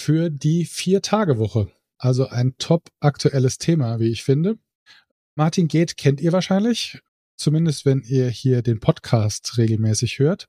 für die Vier-Tage-Woche. Also ein top aktuelles Thema, wie ich finde. Martin Geht kennt ihr wahrscheinlich, zumindest wenn ihr hier den Podcast regelmäßig hört.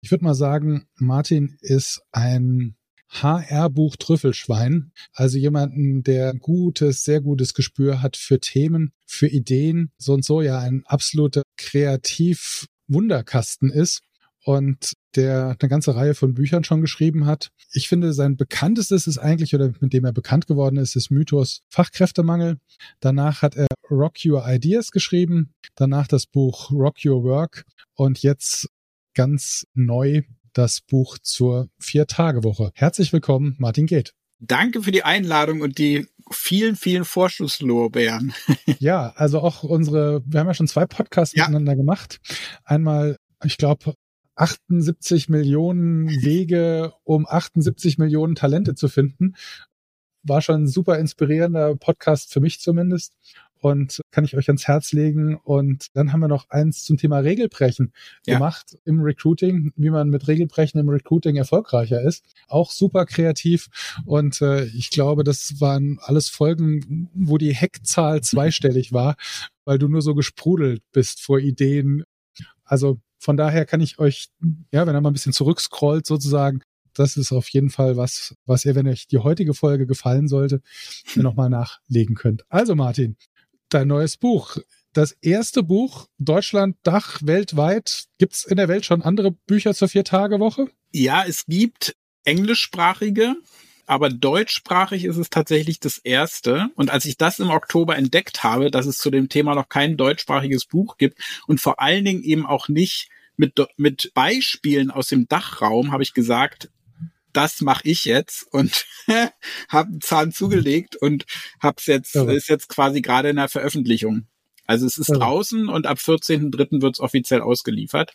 Ich würde mal sagen, Martin ist ein HR-Buch Trüffelschwein, also jemanden, der gutes, sehr gutes Gespür hat für Themen, für Ideen, so und so ja ein absoluter Kreativ-Wunderkasten ist und der eine ganze Reihe von Büchern schon geschrieben hat. Ich finde, sein bekanntestes ist eigentlich, oder mit dem er bekannt geworden ist, ist Mythos Fachkräftemangel. Danach hat er Rock Your Ideas geschrieben, danach das Buch Rock Your Work und jetzt ganz neu das Buch zur Vier-Tage-Woche. Herzlich willkommen, Martin Geht. Danke für die Einladung und die vielen, vielen Vorschusslorbeeren. ja, also auch unsere, wir haben ja schon zwei Podcasts ja. miteinander gemacht. Einmal, ich glaube, 78 Millionen Wege, um 78 Millionen Talente zu finden. War schon ein super inspirierender Podcast für mich zumindest und kann ich euch ans Herz legen. Und dann haben wir noch eins zum Thema Regelbrechen ja. gemacht im Recruiting, wie man mit Regelbrechen im Recruiting erfolgreicher ist. Auch super kreativ. Und äh, ich glaube, das waren alles Folgen, wo die Heckzahl zweistellig war, weil du nur so gesprudelt bist vor Ideen. Also von daher kann ich euch, ja, wenn er mal ein bisschen zurückscrollt sozusagen, das ist auf jeden Fall was, was ihr, wenn euch die heutige Folge gefallen sollte, nochmal nachlegen könnt. Also Martin, dein neues Buch. Das erste Buch, Deutschland, Dach, weltweit. Gibt es in der Welt schon andere Bücher zur Vier-Tage-Woche? Ja, es gibt englischsprachige, aber deutschsprachig ist es tatsächlich das erste. Und als ich das im Oktober entdeckt habe, dass es zu dem Thema noch kein deutschsprachiges Buch gibt und vor allen Dingen eben auch nicht mit, mit Beispielen aus dem Dachraum, habe ich gesagt, das mache ich jetzt und habe einen Zahn zugelegt und hab's jetzt ja. ist jetzt quasi gerade in der Veröffentlichung. Also es ist ja. draußen und ab 14.3. wird's offiziell ausgeliefert.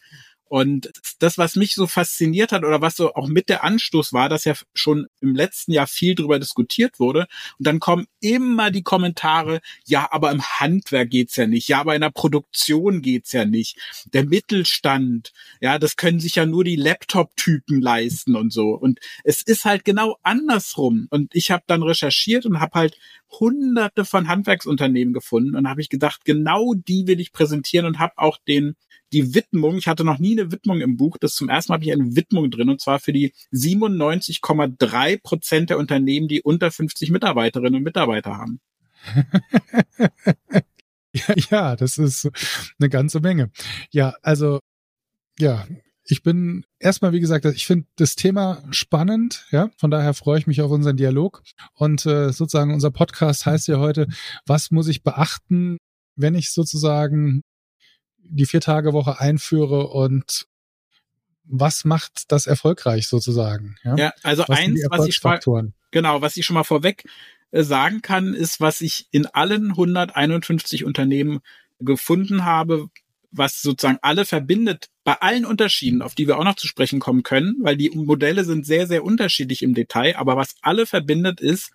Und das, was mich so fasziniert hat oder was so auch mit der Anstoß war, dass ja schon im letzten Jahr viel drüber diskutiert wurde. Und dann kommen immer die Kommentare, ja, aber im Handwerk geht's ja nicht. Ja, aber in der Produktion geht's ja nicht. Der Mittelstand, ja, das können sich ja nur die Laptop-Typen leisten und so. Und es ist halt genau andersrum. Und ich habe dann recherchiert und habe halt hunderte von Handwerksunternehmen gefunden und habe ich gedacht, genau die will ich präsentieren und habe auch den die Widmung, ich hatte noch nie eine Widmung im Buch, das zum ersten Mal habe ich eine Widmung drin und zwar für die 97,3 Prozent der Unternehmen, die unter 50 Mitarbeiterinnen und Mitarbeiter haben. ja, das ist eine ganze Menge. Ja, also ja, ich bin erstmal, wie gesagt, ich finde das Thema spannend, ja. Von daher freue ich mich auf unseren Dialog. Und äh, sozusagen unser Podcast heißt ja heute, was muss ich beachten, wenn ich sozusagen die Vier-Tage-Woche einführe und was macht das erfolgreich sozusagen? Ja, ja also was eins, was ich genau, was ich schon mal vorweg äh, sagen kann, ist, was ich in allen 151 Unternehmen gefunden habe, was sozusagen alle verbindet, bei allen Unterschieden, auf die wir auch noch zu sprechen kommen können, weil die Modelle sind sehr, sehr unterschiedlich im Detail, aber was alle verbindet ist,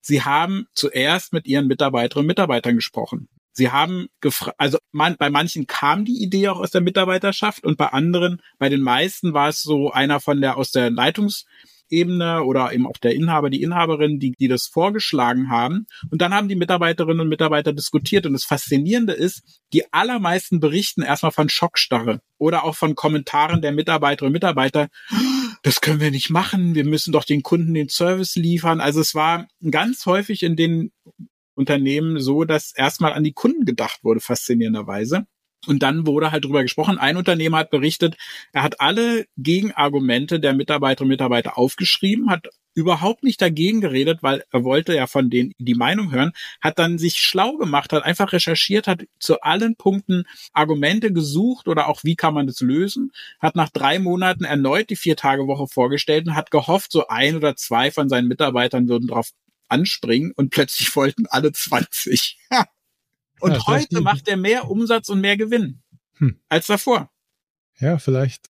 sie haben zuerst mit ihren Mitarbeiterinnen und Mitarbeitern gesprochen. Sie haben gefragt, also man, bei manchen kam die Idee auch aus der Mitarbeiterschaft und bei anderen, bei den meisten war es so einer von der aus der Leitungsebene oder eben auch der Inhaber, die Inhaberin, die, die das vorgeschlagen haben. Und dann haben die Mitarbeiterinnen und Mitarbeiter diskutiert. Und das Faszinierende ist, die allermeisten berichten erstmal von Schockstarre oder auch von Kommentaren der Mitarbeiterinnen und Mitarbeiter. Das können wir nicht machen. Wir müssen doch den Kunden den Service liefern. Also es war ganz häufig in den Unternehmen so, dass erstmal an die Kunden gedacht wurde, faszinierenderweise. Und dann wurde halt drüber gesprochen. Ein Unternehmer hat berichtet, er hat alle Gegenargumente der Mitarbeiterinnen und Mitarbeiter aufgeschrieben, hat überhaupt nicht dagegen geredet, weil er wollte ja von denen die Meinung hören, hat dann sich schlau gemacht, hat einfach recherchiert, hat zu allen Punkten Argumente gesucht oder auch wie kann man das lösen, hat nach drei Monaten erneut die Vier-Tage-Woche vorgestellt und hat gehofft, so ein oder zwei von seinen Mitarbeitern würden drauf anspringen und plötzlich wollten alle 20. Und ja, heute macht er mehr Umsatz und mehr Gewinn hm. als davor. Ja, vielleicht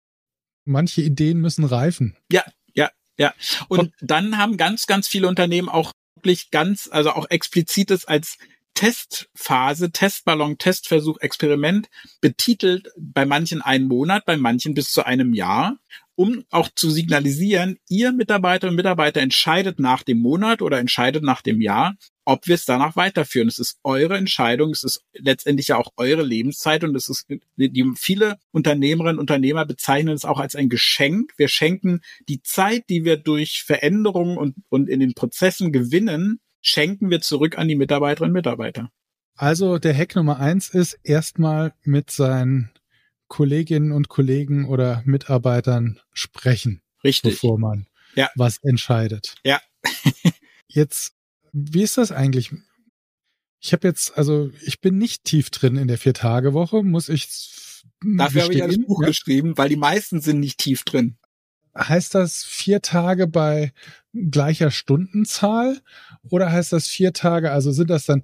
manche Ideen müssen reifen. Ja, ja, ja. Und dann haben ganz, ganz viele Unternehmen auch wirklich ganz, also auch explizites als Testphase, Testballon, Testversuch, Experiment betitelt, bei manchen einen Monat, bei manchen bis zu einem Jahr, um auch zu signalisieren, ihr Mitarbeiter und Mitarbeiter entscheidet nach dem Monat oder entscheidet nach dem Jahr, ob wir es danach weiterführen. Es ist eure Entscheidung, es ist letztendlich ja auch eure Lebenszeit und es ist, die viele Unternehmerinnen und Unternehmer bezeichnen es auch als ein Geschenk. Wir schenken die Zeit, die wir durch Veränderungen und, und in den Prozessen gewinnen, schenken wir zurück an die Mitarbeiterinnen und Mitarbeiter. Also der Hack Nummer eins ist erstmal mit seinen Kolleginnen und Kollegen oder Mitarbeitern sprechen. Richtig. Bevor man ja. was entscheidet. Ja. Jetzt wie ist das eigentlich? Ich habe jetzt, also ich bin nicht tief drin in der Vier-Tage-Woche, muss ich. Dafür habe ich ein Buch ja? geschrieben, weil die meisten sind nicht tief drin. Heißt das vier Tage bei gleicher Stundenzahl oder heißt das vier Tage, also sind das dann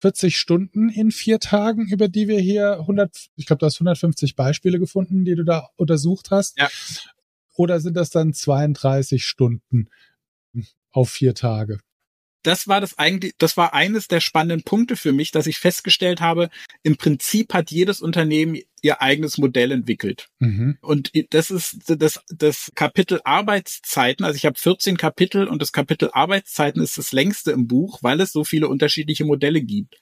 40 Stunden in vier Tagen, über die wir hier 100, ich glaube, du hast 150 Beispiele gefunden, die du da untersucht hast. Ja. Oder sind das dann 32 Stunden auf vier Tage? Das war das eigentlich, das war eines der spannenden Punkte für mich, dass ich festgestellt habe, im Prinzip hat jedes Unternehmen ihr eigenes Modell entwickelt. Mhm. Und das ist das, das Kapitel Arbeitszeiten. Also ich habe 14 Kapitel und das Kapitel Arbeitszeiten ist das längste im Buch, weil es so viele unterschiedliche Modelle gibt.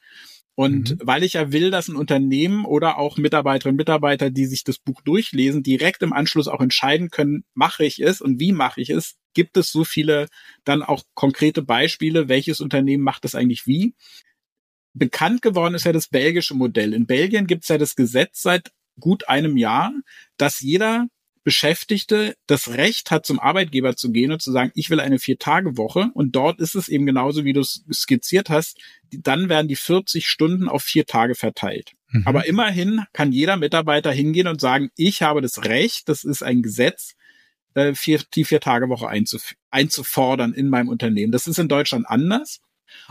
Und mhm. weil ich ja will, dass ein Unternehmen oder auch Mitarbeiterinnen und Mitarbeiter, die sich das Buch durchlesen, direkt im Anschluss auch entscheiden können, mache ich es und wie mache ich es, gibt es so viele dann auch konkrete Beispiele, welches Unternehmen macht das eigentlich wie. Bekannt geworden ist ja das belgische Modell. In Belgien gibt es ja das Gesetz seit gut einem Jahr, dass jeder Beschäftigte das Recht hat, zum Arbeitgeber zu gehen und zu sagen, ich will eine Vier-Tage-Woche. Und dort ist es eben genauso, wie du es skizziert hast. Dann werden die 40 Stunden auf vier Tage verteilt. Mhm. Aber immerhin kann jeder Mitarbeiter hingehen und sagen, ich habe das Recht, das ist ein Gesetz, äh, vier, die Vier-Tage-Woche einzuf einzufordern in meinem Unternehmen. Das ist in Deutschland anders.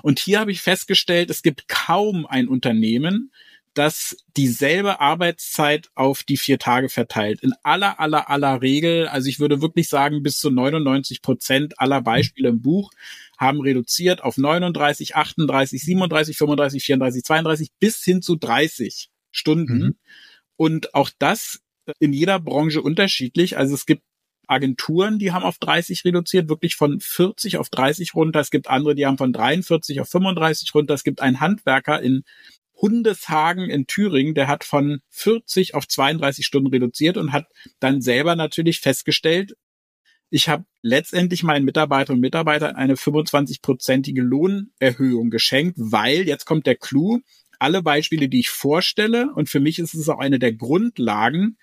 Und hier habe ich festgestellt, es gibt kaum ein Unternehmen, das dieselbe Arbeitszeit auf die vier Tage verteilt. In aller, aller, aller Regel, also ich würde wirklich sagen, bis zu 99 Prozent aller Beispiele im Buch haben reduziert auf 39, 38, 37, 35, 34, 32 bis hin zu 30 Stunden. Mhm. Und auch das in jeder Branche unterschiedlich. Also es gibt Agenturen, die haben auf 30 reduziert, wirklich von 40 auf 30 runter. Es gibt andere, die haben von 43 auf 35 runter. Es gibt einen Handwerker in Hundeshagen in Thüringen, der hat von 40 auf 32 Stunden reduziert und hat dann selber natürlich festgestellt, ich habe letztendlich meinen Mitarbeiterinnen und Mitarbeitern eine 25-prozentige Lohnerhöhung geschenkt, weil, jetzt kommt der Clou, alle Beispiele, die ich vorstelle, und für mich ist es auch eine der Grundlagen,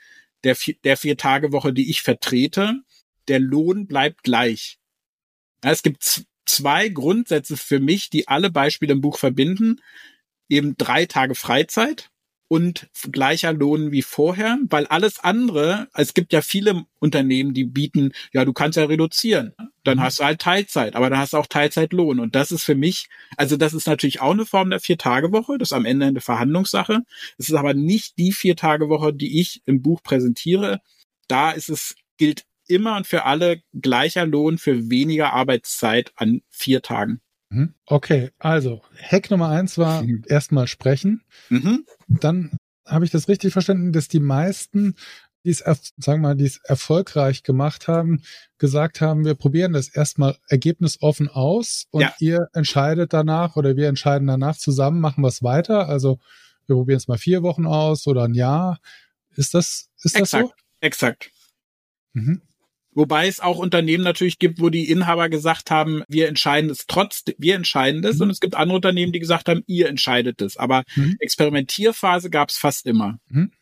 der, der Vier-Tage-Woche, die ich vertrete, der Lohn bleibt gleich. Es gibt zwei Grundsätze für mich, die alle Beispiele im Buch verbinden. Eben drei Tage Freizeit und gleicher Lohn wie vorher, weil alles andere, es gibt ja viele Unternehmen, die bieten, ja, du kannst ja reduzieren, dann mhm. hast du halt Teilzeit, aber dann hast du auch Teilzeitlohn und das ist für mich, also das ist natürlich auch eine Form der Vier-Tage-Woche, das ist am Ende eine Verhandlungssache, es ist aber nicht die Vier-Tage-Woche, die ich im Buch präsentiere, da ist es, gilt immer und für alle gleicher Lohn für weniger Arbeitszeit an vier Tagen. Mhm. Okay, also Hack Nummer eins war mhm. erstmal sprechen. Mhm. Dann habe ich das richtig verstanden, dass die meisten, die es, sagen wir mal, die es erfolgreich gemacht haben, gesagt haben, wir probieren das erstmal ergebnisoffen aus und ja. ihr entscheidet danach oder wir entscheiden danach zusammen, machen wir es weiter. Also wir probieren es mal vier Wochen aus oder ein Jahr. Ist das, ist exakt, das so? Exakt. Mhm. Wobei es auch Unternehmen natürlich gibt, wo die Inhaber gesagt haben, wir entscheiden es trotz, wir entscheiden das. Mhm. Und es gibt andere Unternehmen, die gesagt haben, ihr entscheidet es. Aber mhm. Experimentierphase gab es fast immer. Mhm.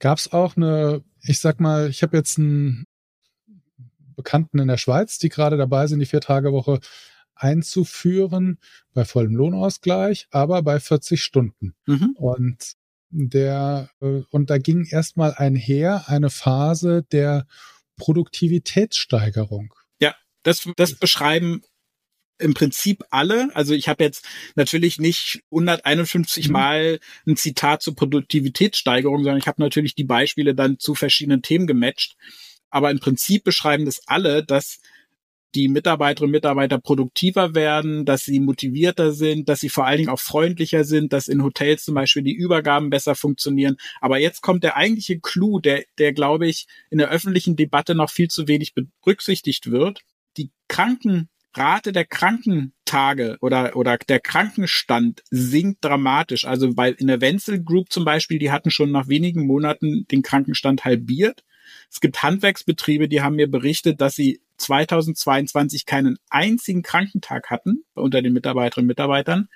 Gab es auch eine, ich sag mal, ich habe jetzt einen Bekannten in der Schweiz, die gerade dabei sind, die Vier-Tage-Woche einzuführen, bei vollem Lohnausgleich, aber bei 40 Stunden. Mhm. Und der, äh, und da ging erstmal einher eine Phase der Produktivitätssteigerung. Ja, das, das beschreiben im Prinzip alle. Also ich habe jetzt natürlich nicht 151 mhm. Mal ein Zitat zur Produktivitätssteigerung, sondern ich habe natürlich die Beispiele dann zu verschiedenen Themen gematcht. Aber im Prinzip beschreiben das alle, dass die Mitarbeiterinnen und Mitarbeiter produktiver werden, dass sie motivierter sind, dass sie vor allen Dingen auch freundlicher sind, dass in Hotels zum Beispiel die Übergaben besser funktionieren. Aber jetzt kommt der eigentliche Clou, der, der glaube ich in der öffentlichen Debatte noch viel zu wenig berücksichtigt wird. Die Krankenrate der Krankentage oder, oder der Krankenstand sinkt dramatisch. Also bei in der Wenzel Group zum Beispiel, die hatten schon nach wenigen Monaten den Krankenstand halbiert. Es gibt Handwerksbetriebe, die haben mir berichtet, dass sie 2022 keinen einzigen Krankentag hatten unter den Mitarbeiterinnen und Mitarbeitern.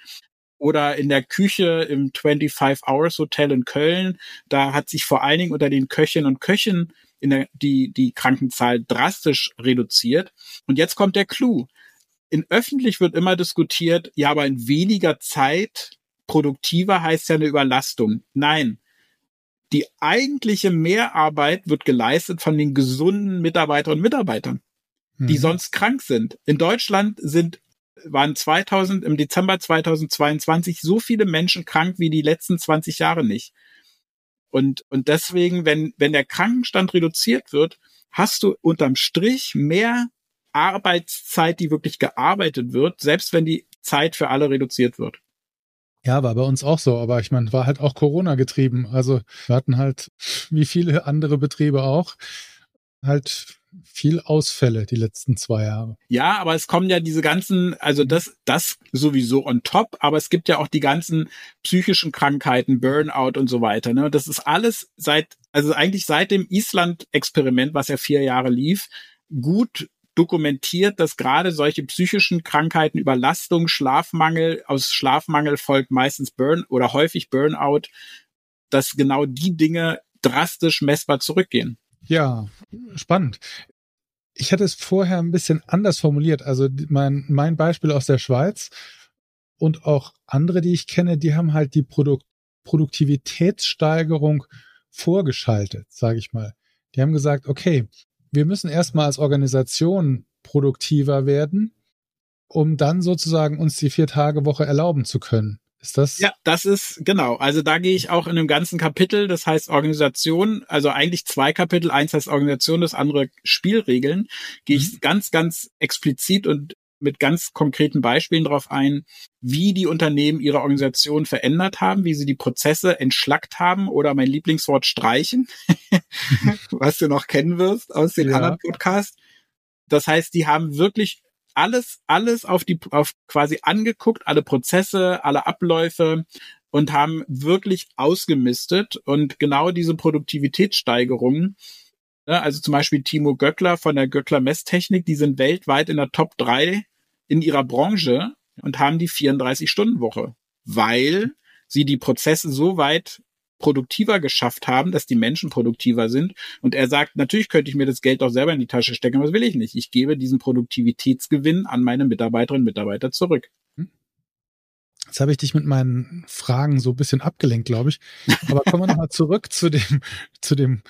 Oder in der Küche im 25 Hours Hotel in Köln, da hat sich vor allen Dingen unter den Köchinnen und Köchen in der, die, die Krankenzahl drastisch reduziert. Und jetzt kommt der Clou. In öffentlich wird immer diskutiert, ja, aber in weniger Zeit produktiver heißt ja eine Überlastung. Nein, die eigentliche Mehrarbeit wird geleistet von den gesunden Mitarbeiterinnen und Mitarbeitern, die mhm. sonst krank sind. In Deutschland sind waren 2000 im Dezember 2022 so viele Menschen krank wie die letzten 20 Jahre nicht. Und und deswegen, wenn wenn der Krankenstand reduziert wird, hast du unterm Strich mehr Arbeitszeit, die wirklich gearbeitet wird, selbst wenn die Zeit für alle reduziert wird. Ja, war bei uns auch so, aber ich meine, war halt auch Corona getrieben. Also wir hatten halt, wie viele andere Betriebe auch, halt viel Ausfälle die letzten zwei Jahre. Ja, aber es kommen ja diese ganzen, also das, das sowieso on top, aber es gibt ja auch die ganzen psychischen Krankheiten, Burnout und so weiter. Ne? Das ist alles seit, also eigentlich seit dem Island-Experiment, was ja vier Jahre lief, gut dokumentiert, dass gerade solche psychischen Krankheiten, Überlastung, Schlafmangel, aus Schlafmangel folgt meistens Burn oder häufig Burnout, dass genau die Dinge drastisch messbar zurückgehen. Ja, spannend. Ich hatte es vorher ein bisschen anders formuliert. Also mein, mein Beispiel aus der Schweiz und auch andere, die ich kenne, die haben halt die Produkt Produktivitätssteigerung vorgeschaltet, sage ich mal. Die haben gesagt, okay, wir müssen erstmal als Organisation produktiver werden, um dann sozusagen uns die Vier-Tage-Woche erlauben zu können. Ist das? Ja, das ist genau. Also da gehe ich auch in einem ganzen Kapitel, das heißt Organisation, also eigentlich zwei Kapitel, eins heißt Organisation, das andere Spielregeln, gehe mhm. ich ganz, ganz explizit und mit ganz konkreten Beispielen darauf ein, wie die Unternehmen ihre Organisation verändert haben, wie sie die Prozesse entschlackt haben oder mein Lieblingswort streichen, was du noch kennen wirst aus den ja. anderen Podcasts. Das heißt, die haben wirklich alles, alles auf die, auf quasi angeguckt, alle Prozesse, alle Abläufe und haben wirklich ausgemistet. Und genau diese Produktivitätssteigerungen ne, also zum Beispiel Timo Göckler von der Göckler Messtechnik, die sind weltweit in der Top 3 in ihrer Branche und haben die 34-Stunden-Woche, weil sie die Prozesse so weit produktiver geschafft haben, dass die Menschen produktiver sind. Und er sagt, natürlich könnte ich mir das Geld auch selber in die Tasche stecken, aber das will ich nicht. Ich gebe diesen Produktivitätsgewinn an meine Mitarbeiterinnen und Mitarbeiter zurück. Hm? Jetzt habe ich dich mit meinen Fragen so ein bisschen abgelenkt, glaube ich. Aber kommen wir nochmal zurück zu dem, zu dem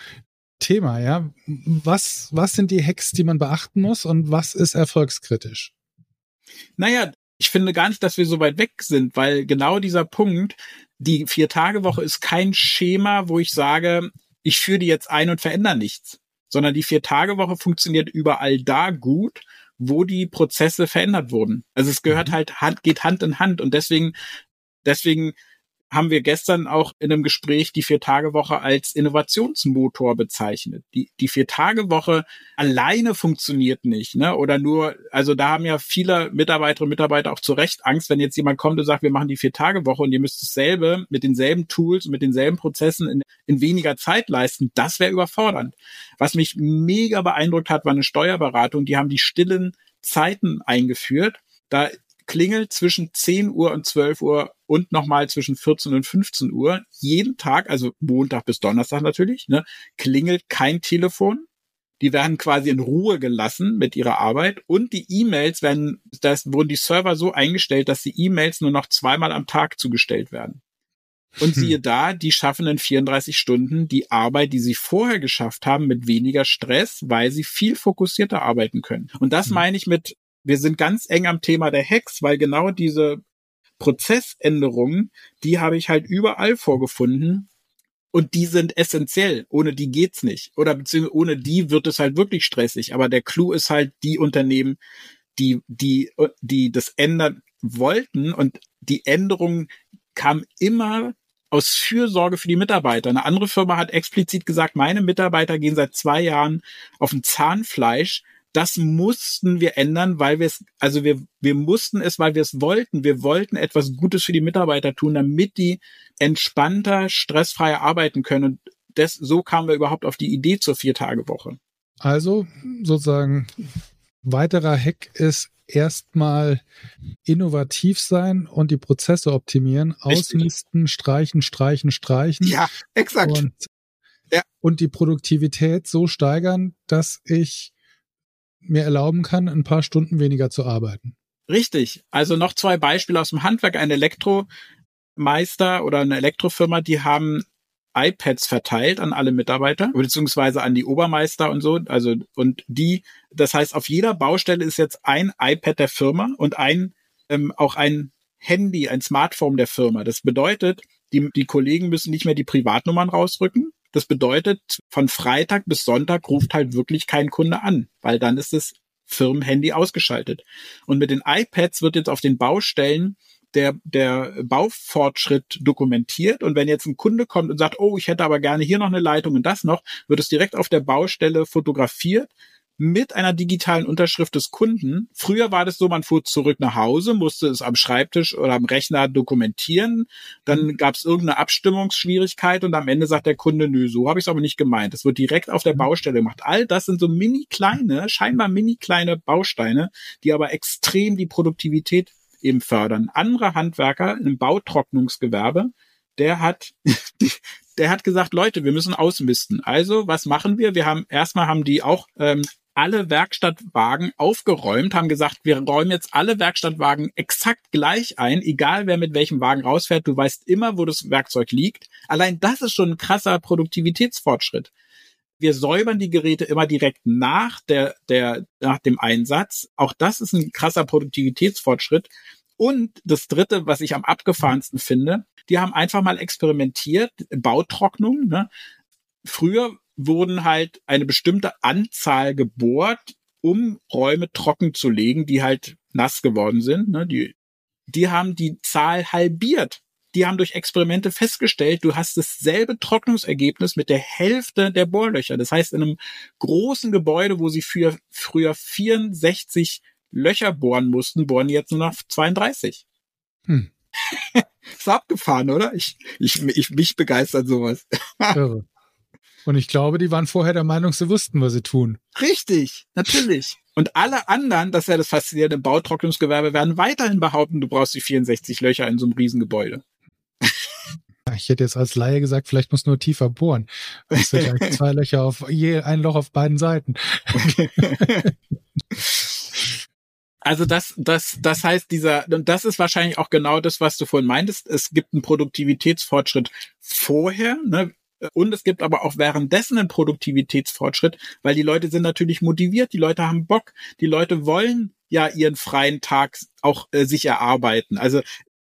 Thema, ja. Was, was sind die Hacks, die man beachten muss und was ist erfolgskritisch? Naja, ich finde gar nicht, dass wir so weit weg sind, weil genau dieser Punkt, die Vier-Tage-Woche ist kein Schema, wo ich sage, ich führe die jetzt ein und verändere nichts, sondern die Vier-Tage-Woche funktioniert überall da gut, wo die Prozesse verändert wurden. Also es gehört mhm. halt Hand, geht Hand in Hand und deswegen, deswegen haben wir gestern auch in einem Gespräch die Vier-Tage-Woche als Innovationsmotor bezeichnet. Die, die Vier-Tage-Woche alleine funktioniert nicht, ne? Oder nur, also da haben ja viele Mitarbeiterinnen und Mitarbeiter auch zu Recht Angst, wenn jetzt jemand kommt und sagt, wir machen die Vier-Tage-Woche und ihr müsst dasselbe mit denselben Tools und mit denselben Prozessen in, in weniger Zeit leisten. Das wäre überfordernd. Was mich mega beeindruckt hat, war eine Steuerberatung. Die haben die stillen Zeiten eingeführt. Da klingelt zwischen 10 Uhr und 12 Uhr und nochmal zwischen 14 und 15 Uhr jeden Tag, also Montag bis Donnerstag natürlich, ne, klingelt kein Telefon. Die werden quasi in Ruhe gelassen mit ihrer Arbeit und die E-Mails werden, das wurden die Server so eingestellt, dass die E-Mails nur noch zweimal am Tag zugestellt werden. Und hm. siehe da, die schaffen in 34 Stunden die Arbeit, die sie vorher geschafft haben, mit weniger Stress, weil sie viel fokussierter arbeiten können. Und das hm. meine ich mit wir sind ganz eng am Thema der Hacks, weil genau diese Prozessänderungen, die habe ich halt überall vorgefunden. Und die sind essentiell. Ohne die geht's nicht. Oder beziehungsweise ohne die wird es halt wirklich stressig. Aber der Clou ist halt die Unternehmen, die, die, die das ändern wollten. Und die Änderung kam immer aus Fürsorge für die Mitarbeiter. Eine andere Firma hat explizit gesagt, meine Mitarbeiter gehen seit zwei Jahren auf ein Zahnfleisch, das mussten wir ändern, weil wir es, also wir, wir mussten es, weil wir es wollten. Wir wollten etwas Gutes für die Mitarbeiter tun, damit die entspannter, stressfreier arbeiten können. Und das, so kamen wir überhaupt auf die Idee zur Vier-Tage-Woche. Also sozusagen weiterer Hack ist erstmal innovativ sein und die Prozesse optimieren, Richtig. ausmisten, streichen, streichen, streichen. Ja, exakt. Und, ja. und die Produktivität so steigern, dass ich mir erlauben kann, ein paar Stunden weniger zu arbeiten. Richtig. Also noch zwei Beispiele aus dem Handwerk. Ein Elektromeister oder eine Elektrofirma, die haben iPads verteilt an alle Mitarbeiter, beziehungsweise an die Obermeister und so. Also, und die, das heißt, auf jeder Baustelle ist jetzt ein iPad der Firma und ein, ähm, auch ein Handy, ein Smartphone der Firma. Das bedeutet, die, die Kollegen müssen nicht mehr die Privatnummern rausrücken, das bedeutet, von Freitag bis Sonntag ruft halt wirklich kein Kunde an, weil dann ist das Firmenhandy ausgeschaltet. Und mit den iPads wird jetzt auf den Baustellen der, der Baufortschritt dokumentiert. Und wenn jetzt ein Kunde kommt und sagt, oh, ich hätte aber gerne hier noch eine Leitung und das noch, wird es direkt auf der Baustelle fotografiert, mit einer digitalen Unterschrift des Kunden. Früher war das so, man fuhr zurück nach Hause, musste es am Schreibtisch oder am Rechner dokumentieren. Dann mhm. gab es irgendeine Abstimmungsschwierigkeit und am Ende sagt der Kunde, nö, so habe ich es aber nicht gemeint. Es wird direkt auf der mhm. Baustelle gemacht. All das sind so mini kleine, scheinbar mini kleine Bausteine, die aber extrem die Produktivität eben fördern. Andere Handwerker im Bautrocknungsgewerbe, der hat, der hat gesagt, Leute, wir müssen ausmisten. Also, was machen wir? Wir haben erstmal haben die auch ähm, alle Werkstattwagen aufgeräumt, haben gesagt, wir räumen jetzt alle Werkstattwagen exakt gleich ein, egal wer mit welchem Wagen rausfährt, du weißt immer, wo das Werkzeug liegt. Allein das ist schon ein krasser Produktivitätsfortschritt. Wir säubern die Geräte immer direkt nach der, der, nach dem Einsatz. Auch das ist ein krasser Produktivitätsfortschritt. Und das dritte, was ich am abgefahrensten finde, die haben einfach mal experimentiert, Bautrocknung. Ne? Früher wurden halt eine bestimmte Anzahl gebohrt, um Räume trocken zu legen, die halt nass geworden sind. Ne? Die, die haben die Zahl halbiert. Die haben durch Experimente festgestellt, du hast dasselbe Trocknungsergebnis mit der Hälfte der Bohrlöcher. Das heißt, in einem großen Gebäude, wo sie für früher 64 Löcher bohren mussten, bohren die jetzt nur noch 32. Hm. ist abgefahren, oder? Ich, ich, ich mich begeistert sowas. Irre. Und ich glaube, die waren vorher der Meinung, sie wussten, was sie tun. Richtig, natürlich. Und alle anderen, das ist ja das faszinierende Bautrocknungsgewerbe, werden weiterhin behaupten, du brauchst die 64 Löcher in so einem Riesengebäude. Ich hätte jetzt als Laie gesagt, vielleicht muss nur tiefer bohren. Es sind ja zwei Löcher auf je ein Loch auf beiden Seiten. Also das, das, das heißt, dieser, und das ist wahrscheinlich auch genau das, was du vorhin meintest. Es gibt einen Produktivitätsfortschritt vorher, ne? Und es gibt aber auch währenddessen einen Produktivitätsfortschritt, weil die Leute sind natürlich motiviert, die Leute haben Bock, die Leute wollen ja ihren freien Tag auch äh, sich erarbeiten. Also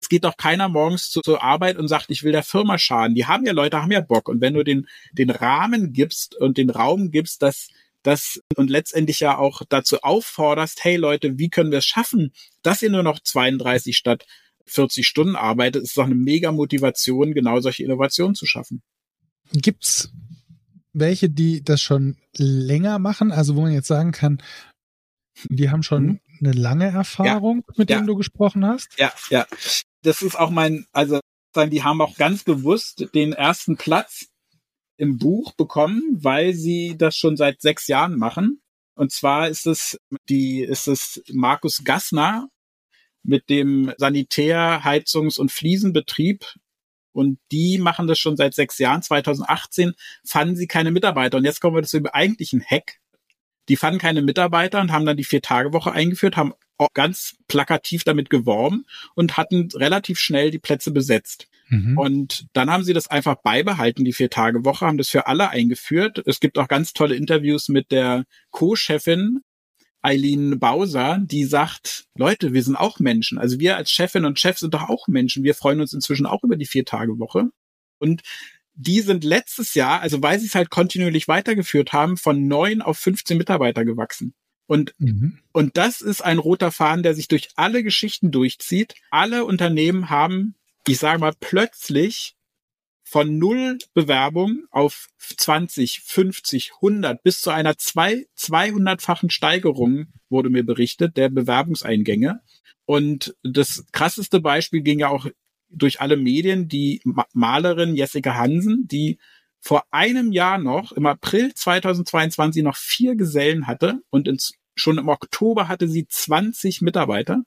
es geht doch keiner morgens zu, zur Arbeit und sagt, ich will der Firma schaden. Die haben ja Leute, haben ja Bock. Und wenn du den, den Rahmen gibst und den Raum gibst, dass das und letztendlich ja auch dazu aufforderst, hey Leute, wie können wir es schaffen, dass ihr nur noch 32 statt 40 Stunden arbeitet, ist doch eine mega Motivation, genau solche Innovationen zu schaffen. Gibt's welche, die das schon länger machen? Also wo man jetzt sagen kann, die haben schon mhm. eine lange Erfahrung, ja, mit ja. denen du gesprochen hast? Ja, ja. Das ist auch mein, also die haben auch ganz bewusst den ersten Platz im Buch bekommen, weil sie das schon seit sechs Jahren machen. Und zwar ist es die, ist es Markus Gassner mit dem Sanitär-, Heizungs- und Fliesenbetrieb. Und die machen das schon seit sechs Jahren. 2018 fanden sie keine Mitarbeiter. Und jetzt kommen wir zu dem eigentlichen Hack. Die fanden keine Mitarbeiter und haben dann die Vier-Tage-Woche eingeführt, haben auch ganz plakativ damit geworben und hatten relativ schnell die Plätze besetzt. Mhm. Und dann haben sie das einfach beibehalten, die Vier-Tage-Woche, haben das für alle eingeführt. Es gibt auch ganz tolle Interviews mit der Co-Chefin Eileen Bowser, die sagt, Leute, wir sind auch Menschen. Also wir als Chefin und Chef sind doch auch Menschen. Wir freuen uns inzwischen auch über die Vier-Tage-Woche. Und die sind letztes Jahr, also weil sie es halt kontinuierlich weitergeführt haben, von neun auf 15 Mitarbeiter gewachsen. Und, mhm. und das ist ein roter Faden, der sich durch alle Geschichten durchzieht. Alle Unternehmen haben, ich sage mal, plötzlich von null Bewerbung auf 20, 50, 100 bis zu einer zwei, 200-fachen Steigerung wurde mir berichtet der Bewerbungseingänge. Und das krasseste Beispiel ging ja auch durch alle Medien, die Malerin Jessica Hansen, die vor einem Jahr noch, im April 2022 noch vier Gesellen hatte und ins, schon im Oktober hatte sie 20 Mitarbeiter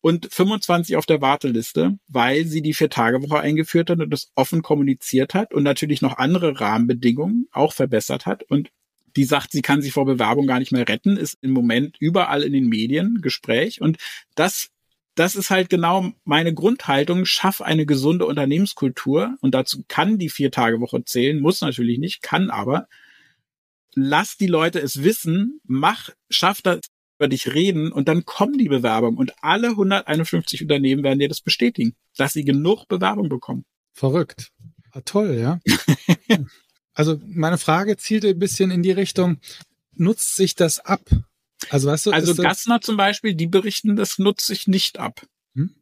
und 25 auf der Warteliste, weil sie die Vier-Tage-Woche eingeführt hat und das offen kommuniziert hat und natürlich noch andere Rahmenbedingungen auch verbessert hat. Und die sagt, sie kann sich vor Bewerbung gar nicht mehr retten, ist im Moment überall in den Medien Gespräch. Und das das ist halt genau meine Grundhaltung. Schaff eine gesunde Unternehmenskultur. Und dazu kann die Vier-Tage-Woche zählen, muss natürlich nicht, kann aber. Lass die Leute es wissen, mach, schaff das über dich reden und dann kommen die Bewerbungen und alle 151 Unternehmen werden dir das bestätigen, dass sie genug Bewerbung bekommen. Verrückt. Ah, toll, ja. also meine Frage zielte ein bisschen in die Richtung, nutzt sich das ab? Also weißt du, also Gassner zum Beispiel, die berichten, das nutze ich nicht ab. Hm?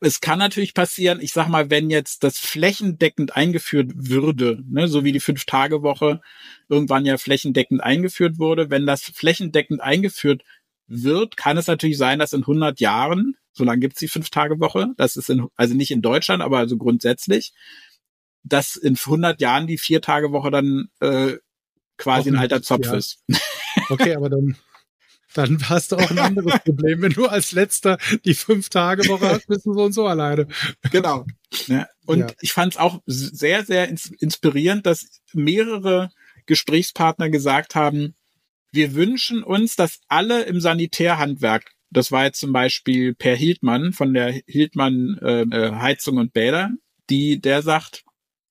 Es kann natürlich passieren, ich sag mal, wenn jetzt das flächendeckend eingeführt würde, ne, so wie die Fünf-Tage-Woche irgendwann ja flächendeckend eingeführt wurde, wenn das flächendeckend eingeführt wird, kann es natürlich sein, dass in 100 Jahren, so lange gibt's die Fünf-Tage-Woche, das ist in, also nicht in Deutschland, aber also grundsätzlich, dass in 100 Jahren die Vier-Tage-Woche dann äh, quasi ein alter Zopf ja. ist. Okay, aber dann dann hast du auch ein anderes Problem. Wenn du als letzter die Fünf-Tage-Woche hast, bist du so und so alleine. Genau. Ja. Und ja. ich fand es auch sehr, sehr ins inspirierend, dass mehrere Gesprächspartner gesagt haben, wir wünschen uns, dass alle im Sanitärhandwerk, das war jetzt zum Beispiel Per Hildmann von der Hildmann äh, äh Heizung und Bäder, die, der sagt,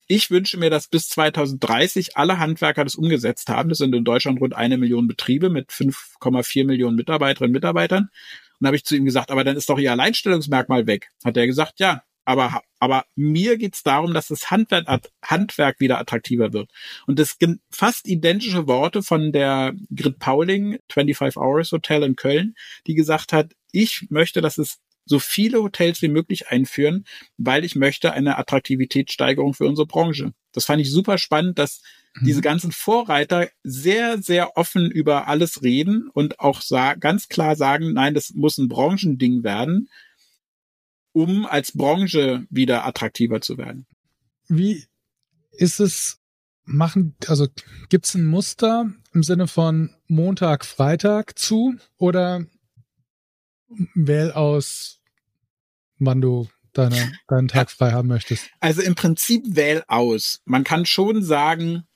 ich wünsche mir, dass bis 2030 alle Handwerker das umgesetzt haben. Das sind in Deutschland rund eine Million Betriebe mit 5,4 Millionen Mitarbeiterinnen und Mitarbeitern. Und habe ich zu ihm gesagt, aber dann ist doch ihr Alleinstellungsmerkmal weg. Hat er gesagt, ja, aber, aber mir geht's darum, dass das Handwerk, Handwerk wieder attraktiver wird. Und das fast identische Worte von der Grit Pauling, 25 Hours Hotel in Köln, die gesagt hat, ich möchte, dass es so viele Hotels wie möglich einführen, weil ich möchte eine Attraktivitätssteigerung für unsere Branche. Das fand ich super spannend, dass mhm. diese ganzen Vorreiter sehr, sehr offen über alles reden und auch ganz klar sagen, nein, das muss ein Branchending werden, um als Branche wieder attraktiver zu werden. Wie ist es machen, also gibt es ein Muster im Sinne von Montag, Freitag zu oder wähl aus wann du deine, deinen Tag frei haben möchtest? Also im Prinzip wähl aus. Man kann schon sagen,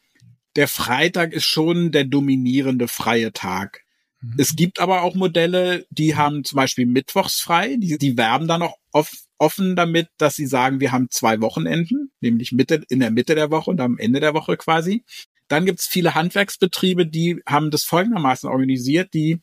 der Freitag ist schon der dominierende freie Tag. Mhm. Es gibt aber auch Modelle, die haben zum Beispiel mittwochs frei, die, die werben dann auch oft offen damit, dass sie sagen, wir haben zwei Wochenenden, nämlich Mitte, in der Mitte der Woche und am Ende der Woche quasi. Dann gibt es viele Handwerksbetriebe, die haben das folgendermaßen organisiert, die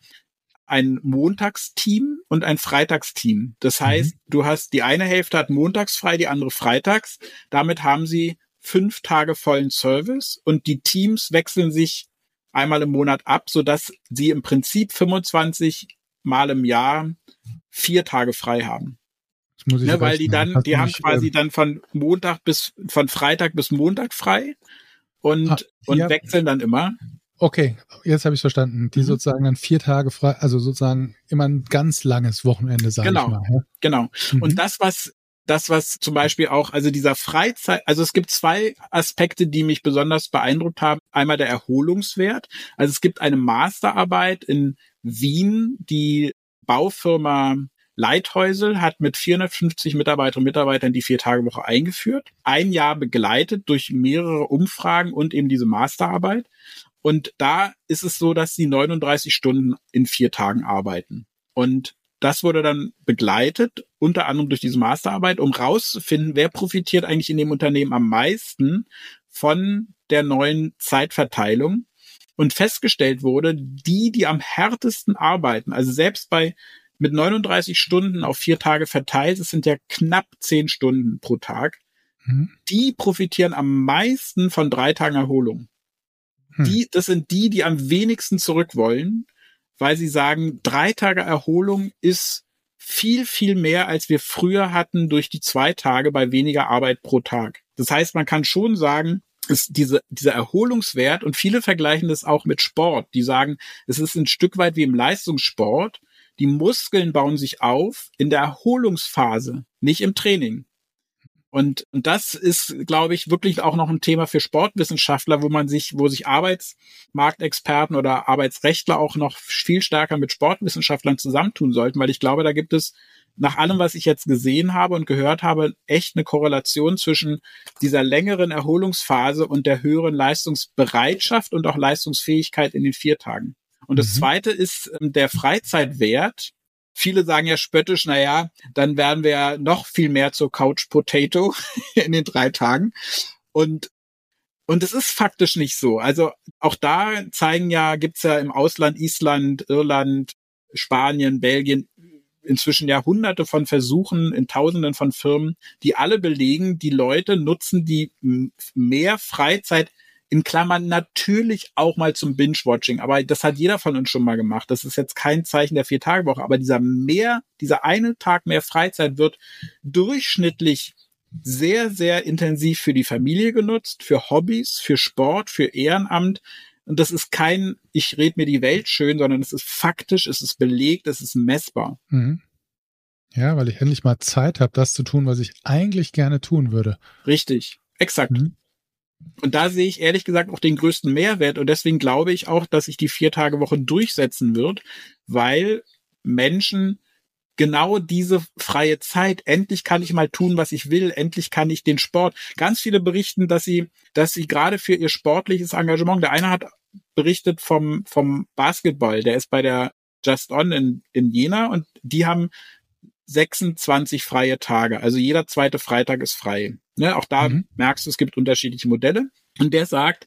ein Montagsteam und ein Freitagsteam. Das mhm. heißt, mhm. du hast die eine Hälfte hat montags frei, die andere freitags. Damit haben sie fünf Tage vollen Service und die Teams wechseln sich einmal im Monat ab, so dass sie im Prinzip 25 Mal im Jahr vier Tage frei haben. muss ich ne, Weil die dann, die haben quasi ähm, dann von Montag bis, von Freitag bis Montag frei und, ah, und wechseln dann immer. Okay, jetzt habe ich verstanden. Die mhm. sozusagen dann vier Tage frei, also sozusagen immer ein ganz langes Wochenende, sage genau, ich mal. Ja? Genau. Mhm. Und das, was das, was zum Beispiel auch, also dieser Freizeit, also es gibt zwei Aspekte, die mich besonders beeindruckt haben. Einmal der Erholungswert. Also es gibt eine Masterarbeit in Wien, die Baufirma Leithäusel hat mit 450 Mitarbeiterinnen und Mitarbeitern die Vier-Tage-Woche eingeführt. Ein Jahr begleitet durch mehrere Umfragen und eben diese Masterarbeit. Und da ist es so, dass sie 39 Stunden in vier Tagen arbeiten. Und das wurde dann begleitet, unter anderem durch diese Masterarbeit, um rauszufinden, wer profitiert eigentlich in dem Unternehmen am meisten von der neuen Zeitverteilung. Und festgestellt wurde, die, die am härtesten arbeiten, also selbst bei mit 39 Stunden auf vier Tage verteilt, es sind ja knapp zehn Stunden pro Tag, mhm. die profitieren am meisten von drei Tagen Erholung. Mhm. Die, das sind die, die am wenigsten zurück wollen weil sie sagen, drei Tage Erholung ist viel, viel mehr, als wir früher hatten durch die zwei Tage bei weniger Arbeit pro Tag. Das heißt, man kann schon sagen, ist diese, dieser Erholungswert und viele vergleichen das auch mit Sport. Die sagen, es ist ein Stück weit wie im Leistungssport. Die Muskeln bauen sich auf in der Erholungsphase, nicht im Training. Und, und das ist, glaube ich, wirklich auch noch ein Thema für Sportwissenschaftler, wo man sich, wo sich Arbeitsmarktexperten oder Arbeitsrechtler auch noch viel stärker mit Sportwissenschaftlern zusammentun sollten, weil ich glaube, da gibt es nach allem, was ich jetzt gesehen habe und gehört habe, echt eine Korrelation zwischen dieser längeren Erholungsphase und der höheren Leistungsbereitschaft und auch Leistungsfähigkeit in den vier Tagen. Und das mhm. zweite ist ähm, der Freizeitwert Viele sagen ja spöttisch, na ja, dann werden wir ja noch viel mehr zur Couch Potato in den drei Tagen. Und und es ist faktisch nicht so. Also auch da zeigen ja, gibt's ja im Ausland Island, Irland, Spanien, Belgien inzwischen ja hunderte von Versuchen in tausenden von Firmen, die alle belegen, die Leute nutzen die mehr Freizeit in Klammern natürlich auch mal zum Binge-Watching, aber das hat jeder von uns schon mal gemacht. Das ist jetzt kein Zeichen der Vier-Tage-Woche, aber dieser mehr, dieser eine Tag mehr Freizeit wird durchschnittlich sehr, sehr intensiv für die Familie genutzt, für Hobbys, für Sport, für Ehrenamt. Und das ist kein, ich rede mir die Welt schön, sondern es ist faktisch, es ist belegt, es ist messbar. Mhm. Ja, weil ich endlich mal Zeit habe, das zu tun, was ich eigentlich gerne tun würde. Richtig, exakt. Mhm. Und da sehe ich ehrlich gesagt auch den größten Mehrwert. Und deswegen glaube ich auch, dass sich die Vier-Tage-Woche durchsetzen wird, weil Menschen genau diese freie Zeit, endlich kann ich mal tun, was ich will, endlich kann ich den Sport. Ganz viele berichten, dass sie, dass sie gerade für ihr sportliches Engagement, der eine hat berichtet vom, vom Basketball, der ist bei der Just On in, in Jena und die haben 26 freie Tage. Also jeder zweite Freitag ist frei. Ne, auch da mhm. merkst du, es gibt unterschiedliche Modelle. Und der sagt,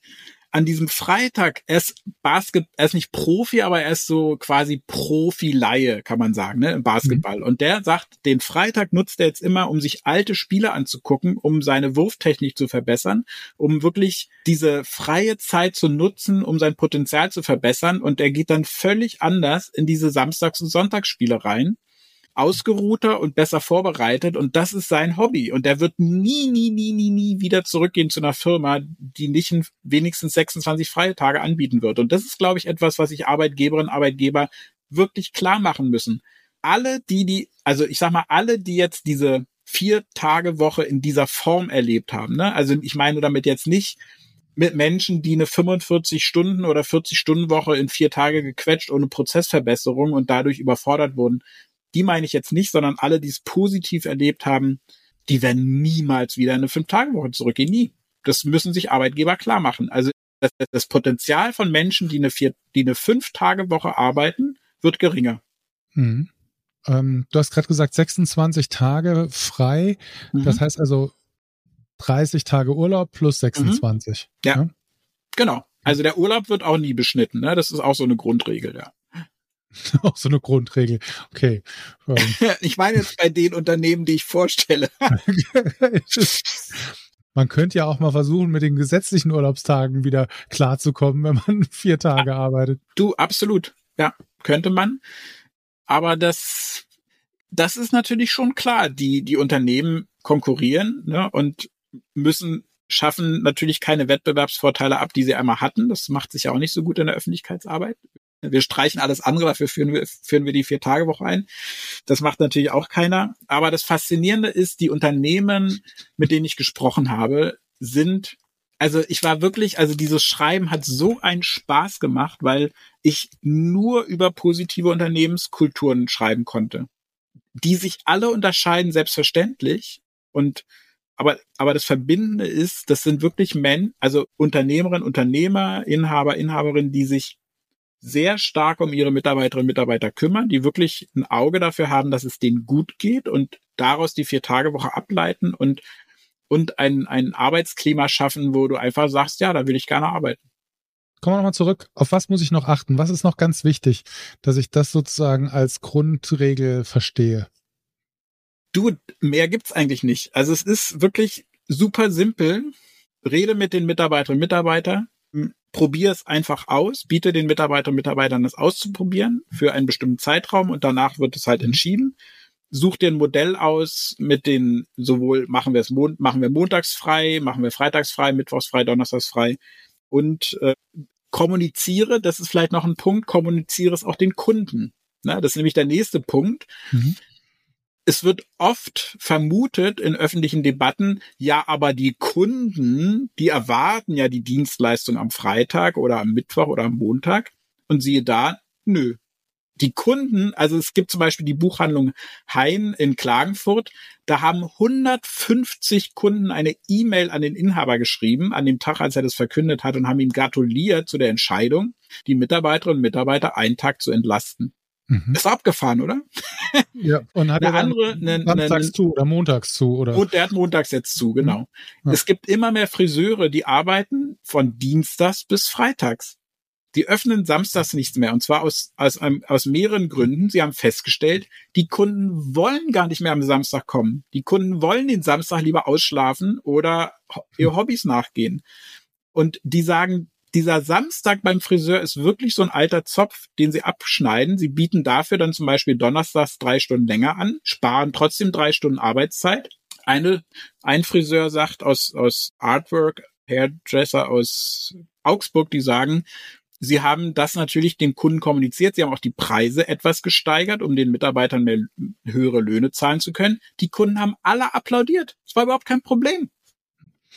an diesem Freitag, er ist Basket, er ist nicht Profi, aber er ist so quasi Profi-Laie, kann man sagen, ne, im Basketball. Mhm. Und der sagt, den Freitag nutzt er jetzt immer, um sich alte Spiele anzugucken, um seine Wurftechnik zu verbessern, um wirklich diese freie Zeit zu nutzen, um sein Potenzial zu verbessern. Und er geht dann völlig anders in diese Samstags- und Sonntagsspiele rein ausgeruhter und besser vorbereitet und das ist sein Hobby und der wird nie, nie, nie, nie, nie wieder zurückgehen zu einer Firma, die nicht wenigstens 26 freie Tage anbieten wird. Und das ist, glaube ich, etwas, was sich Arbeitgeberinnen und Arbeitgeber wirklich klar machen müssen. Alle, die, die, also ich sag mal, alle, die jetzt diese vier Tage Woche in dieser Form erlebt haben, ne? Also ich meine damit jetzt nicht mit Menschen, die eine 45 Stunden oder 40 Stunden Woche in vier Tage gequetscht ohne Prozessverbesserung und dadurch überfordert wurden die meine ich jetzt nicht, sondern alle, die es positiv erlebt haben, die werden niemals wieder in eine Fünf-Tage-Woche zurückgehen. Nie. Das müssen sich Arbeitgeber klar machen. Also das, das Potenzial von Menschen, die eine, vier, die eine Fünf-Tage-Woche arbeiten, wird geringer. Mhm. Ähm, du hast gerade gesagt, 26 Tage frei. Mhm. Das heißt also 30 Tage Urlaub plus 26. Mhm. Ja. ja. Genau. Also der Urlaub wird auch nie beschnitten. Ne? Das ist auch so eine Grundregel, ja. Auch so eine Grundregel. Okay. Ähm. ich meine jetzt bei den Unternehmen, die ich vorstelle. man könnte ja auch mal versuchen, mit den gesetzlichen Urlaubstagen wieder klarzukommen, wenn man vier Tage arbeitet. Du, absolut. Ja, könnte man. Aber das, das ist natürlich schon klar. Die, die Unternehmen konkurrieren ne, und müssen schaffen natürlich keine Wettbewerbsvorteile ab, die sie einmal hatten. Das macht sich ja auch nicht so gut in der Öffentlichkeitsarbeit. Wir streichen alles andere, dafür führen wir, führen wir die Vier-Tage-Woche ein. Das macht natürlich auch keiner. Aber das Faszinierende ist, die Unternehmen, mit denen ich gesprochen habe, sind, also ich war wirklich, also dieses Schreiben hat so einen Spaß gemacht, weil ich nur über positive Unternehmenskulturen schreiben konnte, die sich alle unterscheiden, selbstverständlich. Und aber, aber das Verbindende ist, das sind wirklich Men, also Unternehmerinnen, Unternehmer, Inhaber, Inhaberinnen, die sich sehr stark um ihre Mitarbeiterinnen und Mitarbeiter kümmern, die wirklich ein Auge dafür haben, dass es denen gut geht und daraus die Vier-Tage-Woche ableiten und, und ein, ein Arbeitsklima schaffen, wo du einfach sagst, ja, da will ich gerne arbeiten. Kommen wir nochmal zurück. Auf was muss ich noch achten? Was ist noch ganz wichtig, dass ich das sozusagen als Grundregel verstehe? Du, mehr gibt's eigentlich nicht. Also es ist wirklich super simpel. Rede mit den Mitarbeiterinnen und Mitarbeitern, probier es einfach aus, biete den Mitarbeiterinnen und Mitarbeitern das auszuprobieren für einen bestimmten Zeitraum und danach wird es halt entschieden. Such dir ein Modell aus mit den sowohl machen wir es machen wir montags frei, machen wir freitags frei, mittwochs frei, donnerstags frei und äh, kommuniziere, das ist vielleicht noch ein Punkt, kommuniziere es auch den Kunden. Na, das ist nämlich der nächste Punkt. Mhm es wird oft vermutet in öffentlichen Debatten, ja, aber die Kunden, die erwarten ja die Dienstleistung am Freitag oder am Mittwoch oder am Montag. Und siehe da, nö. Die Kunden, also es gibt zum Beispiel die Buchhandlung Hein in Klagenfurt, da haben 150 Kunden eine E-Mail an den Inhaber geschrieben, an dem Tag, als er das verkündet hat, und haben ihm gratuliert zu der Entscheidung, die Mitarbeiterinnen und Mitarbeiter einen Tag zu entlasten. Mhm. Ist abgefahren, oder? Ja, und hat eine er andere, eine, samstags eine, zu oder montags zu, oder? Und der hat montags jetzt zu, genau. Mhm. Ja. Es gibt immer mehr Friseure, die arbeiten von Dienstags bis Freitags. Die öffnen samstags nichts mehr. Und zwar aus, aus, einem, aus mehreren Gründen. Sie haben festgestellt, die Kunden wollen gar nicht mehr am Samstag kommen. Die Kunden wollen den Samstag lieber ausschlafen oder ihr Hobbys nachgehen. Und die sagen, dieser Samstag beim Friseur ist wirklich so ein alter Zopf, den sie abschneiden. Sie bieten dafür dann zum Beispiel donnerstags drei Stunden länger an, sparen trotzdem drei Stunden Arbeitszeit. Eine, ein Friseur sagt aus, aus Artwork, Hairdresser aus Augsburg, die sagen, Sie haben das natürlich den Kunden kommuniziert. Sie haben auch die Preise etwas gesteigert, um den Mitarbeitern mehr höhere Löhne zahlen zu können. Die Kunden haben alle applaudiert. Es war überhaupt kein Problem.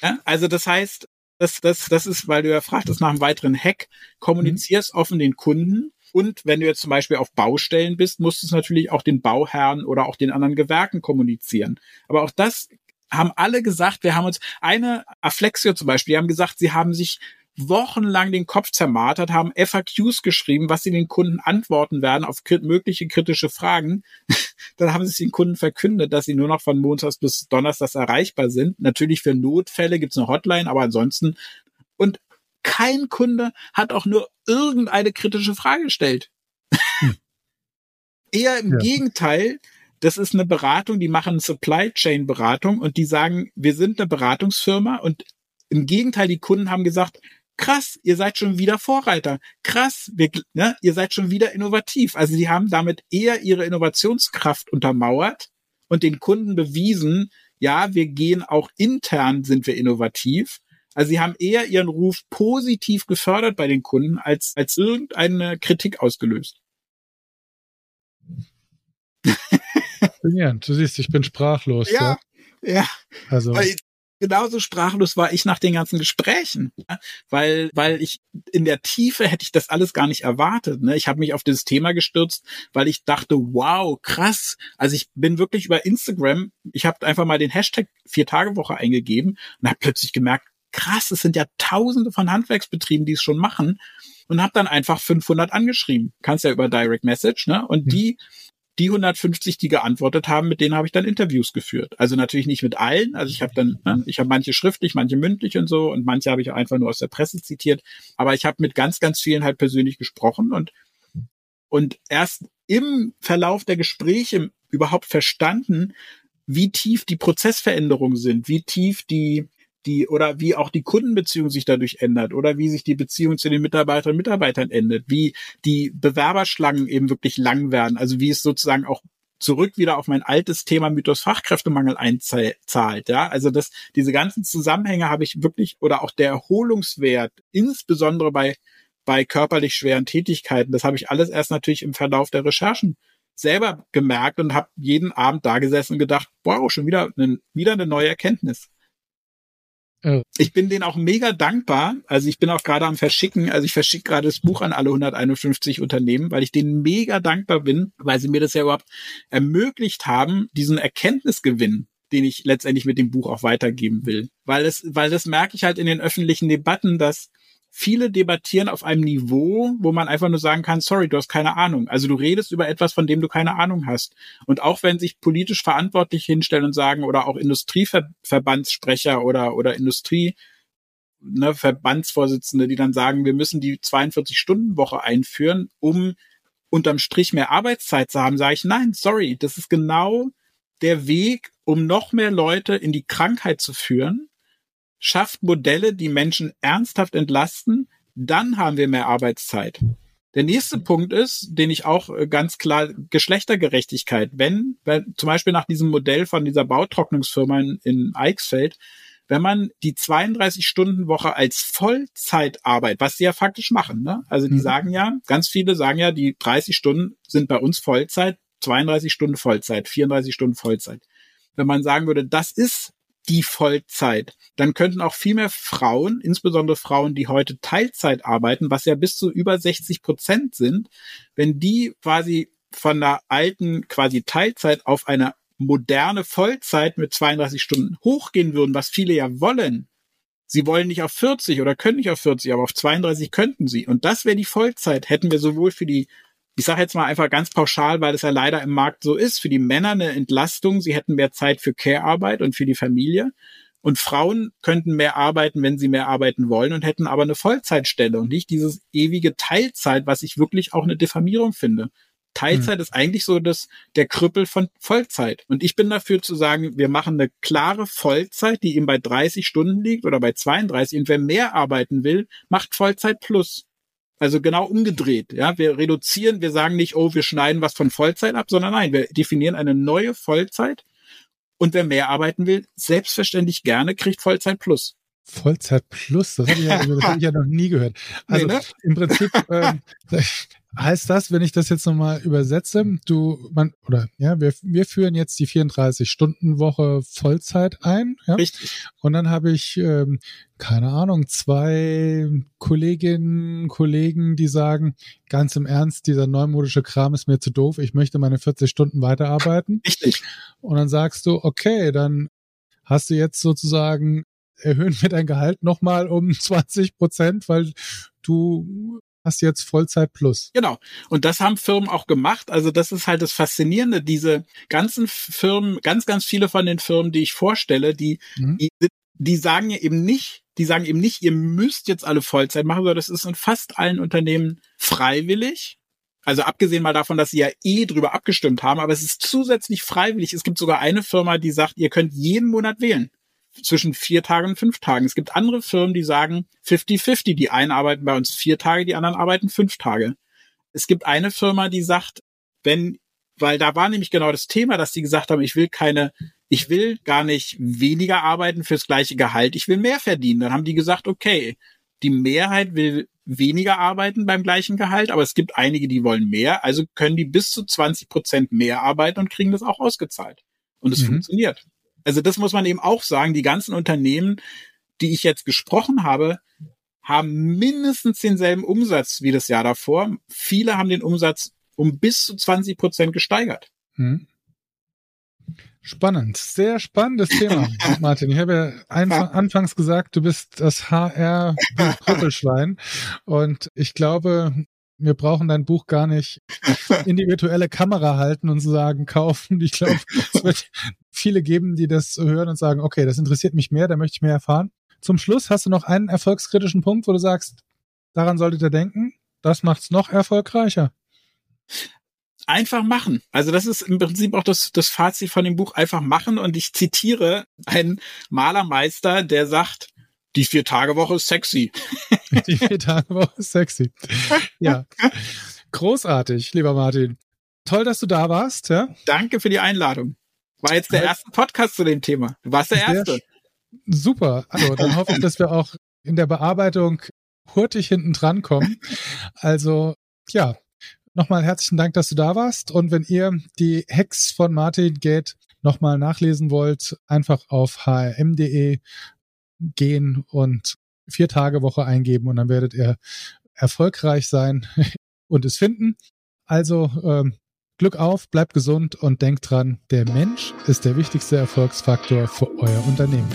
Ja, also das heißt, das, das, das ist, weil du ja fragtest nach einem weiteren Hack, kommunizierst mhm. offen den Kunden. Und wenn du jetzt zum Beispiel auf Baustellen bist, musst du es natürlich auch den Bauherren oder auch den anderen Gewerken kommunizieren. Aber auch das haben alle gesagt, wir haben uns eine Afflexio zum Beispiel, die haben gesagt, sie haben sich wochenlang den Kopf zermartert, haben FAQs geschrieben, was sie den Kunden antworten werden auf mögliche kritische Fragen. Dann haben sie es den Kunden verkündet, dass sie nur noch von Montags bis Donnerstags erreichbar sind. Natürlich für Notfälle gibt's eine Hotline, aber ansonsten und kein Kunde hat auch nur irgendeine kritische Frage gestellt. Hm. Eher im ja. Gegenteil, das ist eine Beratung, die machen Supply Chain Beratung und die sagen, wir sind eine Beratungsfirma und im Gegenteil, die Kunden haben gesagt, krass, ihr seid schon wieder Vorreiter. Krass, wir, ne, ihr seid schon wieder innovativ. Also sie haben damit eher ihre Innovationskraft untermauert und den Kunden bewiesen, ja, wir gehen auch intern sind wir innovativ. Also sie haben eher ihren Ruf positiv gefördert bei den Kunden als, als irgendeine Kritik ausgelöst. Du siehst, ich bin sprachlos. Ja, ja. ja. Also. Genauso sprachlos war ich nach den ganzen Gesprächen, weil weil ich in der Tiefe hätte ich das alles gar nicht erwartet. Ne? Ich habe mich auf dieses Thema gestürzt, weil ich dachte, wow, krass. Also ich bin wirklich über Instagram, ich habe einfach mal den Hashtag vier Tage Woche eingegeben und habe plötzlich gemerkt, krass, es sind ja Tausende von Handwerksbetrieben, die es schon machen und habe dann einfach 500 angeschrieben. Kannst ja über Direct Message, ne? Und die die 150, die geantwortet haben, mit denen habe ich dann Interviews geführt. Also natürlich nicht mit allen. Also ich habe dann, ne, ich habe manche schriftlich, manche mündlich und so und manche habe ich einfach nur aus der Presse zitiert. Aber ich habe mit ganz, ganz vielen halt persönlich gesprochen und und erst im Verlauf der Gespräche überhaupt verstanden, wie tief die Prozessveränderungen sind, wie tief die die oder wie auch die Kundenbeziehung sich dadurch ändert oder wie sich die Beziehung zu den Mitarbeiterinnen und Mitarbeitern ändert, wie die Bewerberschlangen eben wirklich lang werden, also wie es sozusagen auch zurück wieder auf mein altes Thema Mythos Fachkräftemangel einzahlt. Ja, also das, diese ganzen Zusammenhänge habe ich wirklich oder auch der Erholungswert, insbesondere bei bei körperlich schweren Tätigkeiten, das habe ich alles erst natürlich im Verlauf der Recherchen selber gemerkt und habe jeden Abend da gesessen und gedacht, wow, schon wieder, eine, wieder eine neue Erkenntnis. Ich bin denen auch mega dankbar. Also ich bin auch gerade am Verschicken. Also ich verschicke gerade das Buch an alle 151 Unternehmen, weil ich denen mega dankbar bin, weil sie mir das ja überhaupt ermöglicht haben, diesen Erkenntnisgewinn, den ich letztendlich mit dem Buch auch weitergeben will. Weil es, weil das merke ich halt in den öffentlichen Debatten, dass viele debattieren auf einem Niveau, wo man einfach nur sagen kann, sorry, du hast keine Ahnung. Also du redest über etwas, von dem du keine Ahnung hast. Und auch wenn sich politisch verantwortlich hinstellen und sagen, oder auch Industrieverbandssprecher oder, oder Industrie, ne, Verbandsvorsitzende, die dann sagen, wir müssen die 42-Stunden-Woche einführen, um unterm Strich mehr Arbeitszeit zu haben, sage ich, nein, sorry, das ist genau der Weg, um noch mehr Leute in die Krankheit zu führen schafft Modelle, die Menschen ernsthaft entlasten, dann haben wir mehr Arbeitszeit. Der nächste Punkt ist, den ich auch äh, ganz klar Geschlechtergerechtigkeit, wenn, wenn zum Beispiel nach diesem Modell von dieser Bautrocknungsfirma in, in Eichsfeld, wenn man die 32-Stunden-Woche als Vollzeitarbeit, was sie ja faktisch machen, ne? Also die mhm. sagen ja, ganz viele sagen ja, die 30 Stunden sind bei uns Vollzeit, 32 Stunden Vollzeit, 34 Stunden Vollzeit. Wenn man sagen würde, das ist die Vollzeit. Dann könnten auch viel mehr Frauen, insbesondere Frauen, die heute Teilzeit arbeiten, was ja bis zu über 60 Prozent sind, wenn die quasi von der alten quasi Teilzeit auf eine moderne Vollzeit mit 32 Stunden hochgehen würden, was viele ja wollen. Sie wollen nicht auf 40 oder können nicht auf 40, aber auf 32 könnten sie. Und das wäre die Vollzeit. Hätten wir sowohl für die ich sage jetzt mal einfach ganz pauschal, weil es ja leider im Markt so ist, für die Männer eine Entlastung. Sie hätten mehr Zeit für Care-Arbeit und für die Familie. Und Frauen könnten mehr arbeiten, wenn sie mehr arbeiten wollen und hätten aber eine Vollzeitstelle und nicht dieses ewige Teilzeit, was ich wirklich auch eine Diffamierung finde. Teilzeit hm. ist eigentlich so das, der Krüppel von Vollzeit. Und ich bin dafür zu sagen, wir machen eine klare Vollzeit, die eben bei 30 Stunden liegt oder bei 32. Und wer mehr arbeiten will, macht Vollzeit plus. Also genau umgedreht. Ja, wir reduzieren, wir sagen nicht, oh, wir schneiden was von Vollzeit ab, sondern nein, wir definieren eine neue Vollzeit. Und wer mehr arbeiten will, selbstverständlich gerne, kriegt Vollzeit plus. Vollzeit plus, das habe ich, ja, hab ich ja noch nie gehört. Also nee, ne? im Prinzip, ähm, heißt das, wenn ich das jetzt nochmal übersetze, du, man, oder ja, wir, wir führen jetzt die 34-Stunden-Woche Vollzeit ein, ja. Richtig. Und dann habe ich, ähm, keine Ahnung, zwei Kolleginnen, Kollegen, die sagen, ganz im Ernst, dieser neumodische Kram ist mir zu doof, ich möchte meine 40 Stunden weiterarbeiten. Richtig. Und dann sagst du, okay, dann hast du jetzt sozusagen erhöhen wir dein Gehalt nochmal um 20 Prozent, weil du hast jetzt Vollzeit plus. Genau. Und das haben Firmen auch gemacht. Also das ist halt das Faszinierende. Diese ganzen Firmen, ganz, ganz viele von den Firmen, die ich vorstelle, die, mhm. die, die sagen ja eben nicht, die sagen eben nicht, ihr müsst jetzt alle Vollzeit machen, sondern das ist in fast allen Unternehmen freiwillig. Also abgesehen mal davon, dass sie ja eh drüber abgestimmt haben, aber es ist zusätzlich freiwillig. Es gibt sogar eine Firma, die sagt, ihr könnt jeden Monat wählen zwischen vier Tagen und fünf Tagen. Es gibt andere Firmen, die sagen 50-50. Die einen arbeiten bei uns vier Tage, die anderen arbeiten fünf Tage. Es gibt eine Firma, die sagt, wenn, weil da war nämlich genau das Thema, dass die gesagt haben, ich will keine, ich will gar nicht weniger arbeiten fürs gleiche Gehalt, ich will mehr verdienen. Dann haben die gesagt, okay, die Mehrheit will weniger arbeiten beim gleichen Gehalt, aber es gibt einige, die wollen mehr, also können die bis zu 20 Prozent mehr arbeiten und kriegen das auch ausgezahlt. Und es mhm. funktioniert. Also das muss man eben auch sagen. Die ganzen Unternehmen, die ich jetzt gesprochen habe, haben mindestens denselben Umsatz wie das Jahr davor. Viele haben den Umsatz um bis zu 20 Prozent gesteigert. Hm. Spannend, sehr spannendes Thema, Martin. Ich habe ja anfangs gesagt, du bist das HR-Krüppelschwein und ich glaube, wir brauchen dein Buch gar nicht in die virtuelle Kamera halten und sagen, kaufen. Ich glaube, es wird viele geben, die das hören und sagen, okay, das interessiert mich mehr, da möchte ich mehr erfahren. Zum Schluss hast du noch einen erfolgskritischen Punkt, wo du sagst, daran solltet ihr denken, das macht's noch erfolgreicher. Einfach machen. Also das ist im Prinzip auch das, das Fazit von dem Buch, einfach machen. Und ich zitiere einen Malermeister, der sagt, die Vier-Tage-Woche ist sexy. Die Vier-Tage-Woche ist sexy. Ja. Großartig, lieber Martin. toll, dass du da warst. Ja? Danke für die Einladung. War jetzt der ja. erste Podcast zu dem Thema. Du warst der Erste. Super. Also dann hoffe ich, dass wir auch in der Bearbeitung hurtig hinten dran kommen. Also ja, nochmal herzlichen Dank, dass du da warst. Und wenn ihr die Hacks von Martin Gate nochmal nachlesen wollt, einfach auf hrm.de gehen und vier Tage Woche eingeben und dann werdet ihr erfolgreich sein und es finden. Also ähm, Glück auf, bleibt gesund und denkt dran, der Mensch ist der wichtigste Erfolgsfaktor für euer Unternehmen.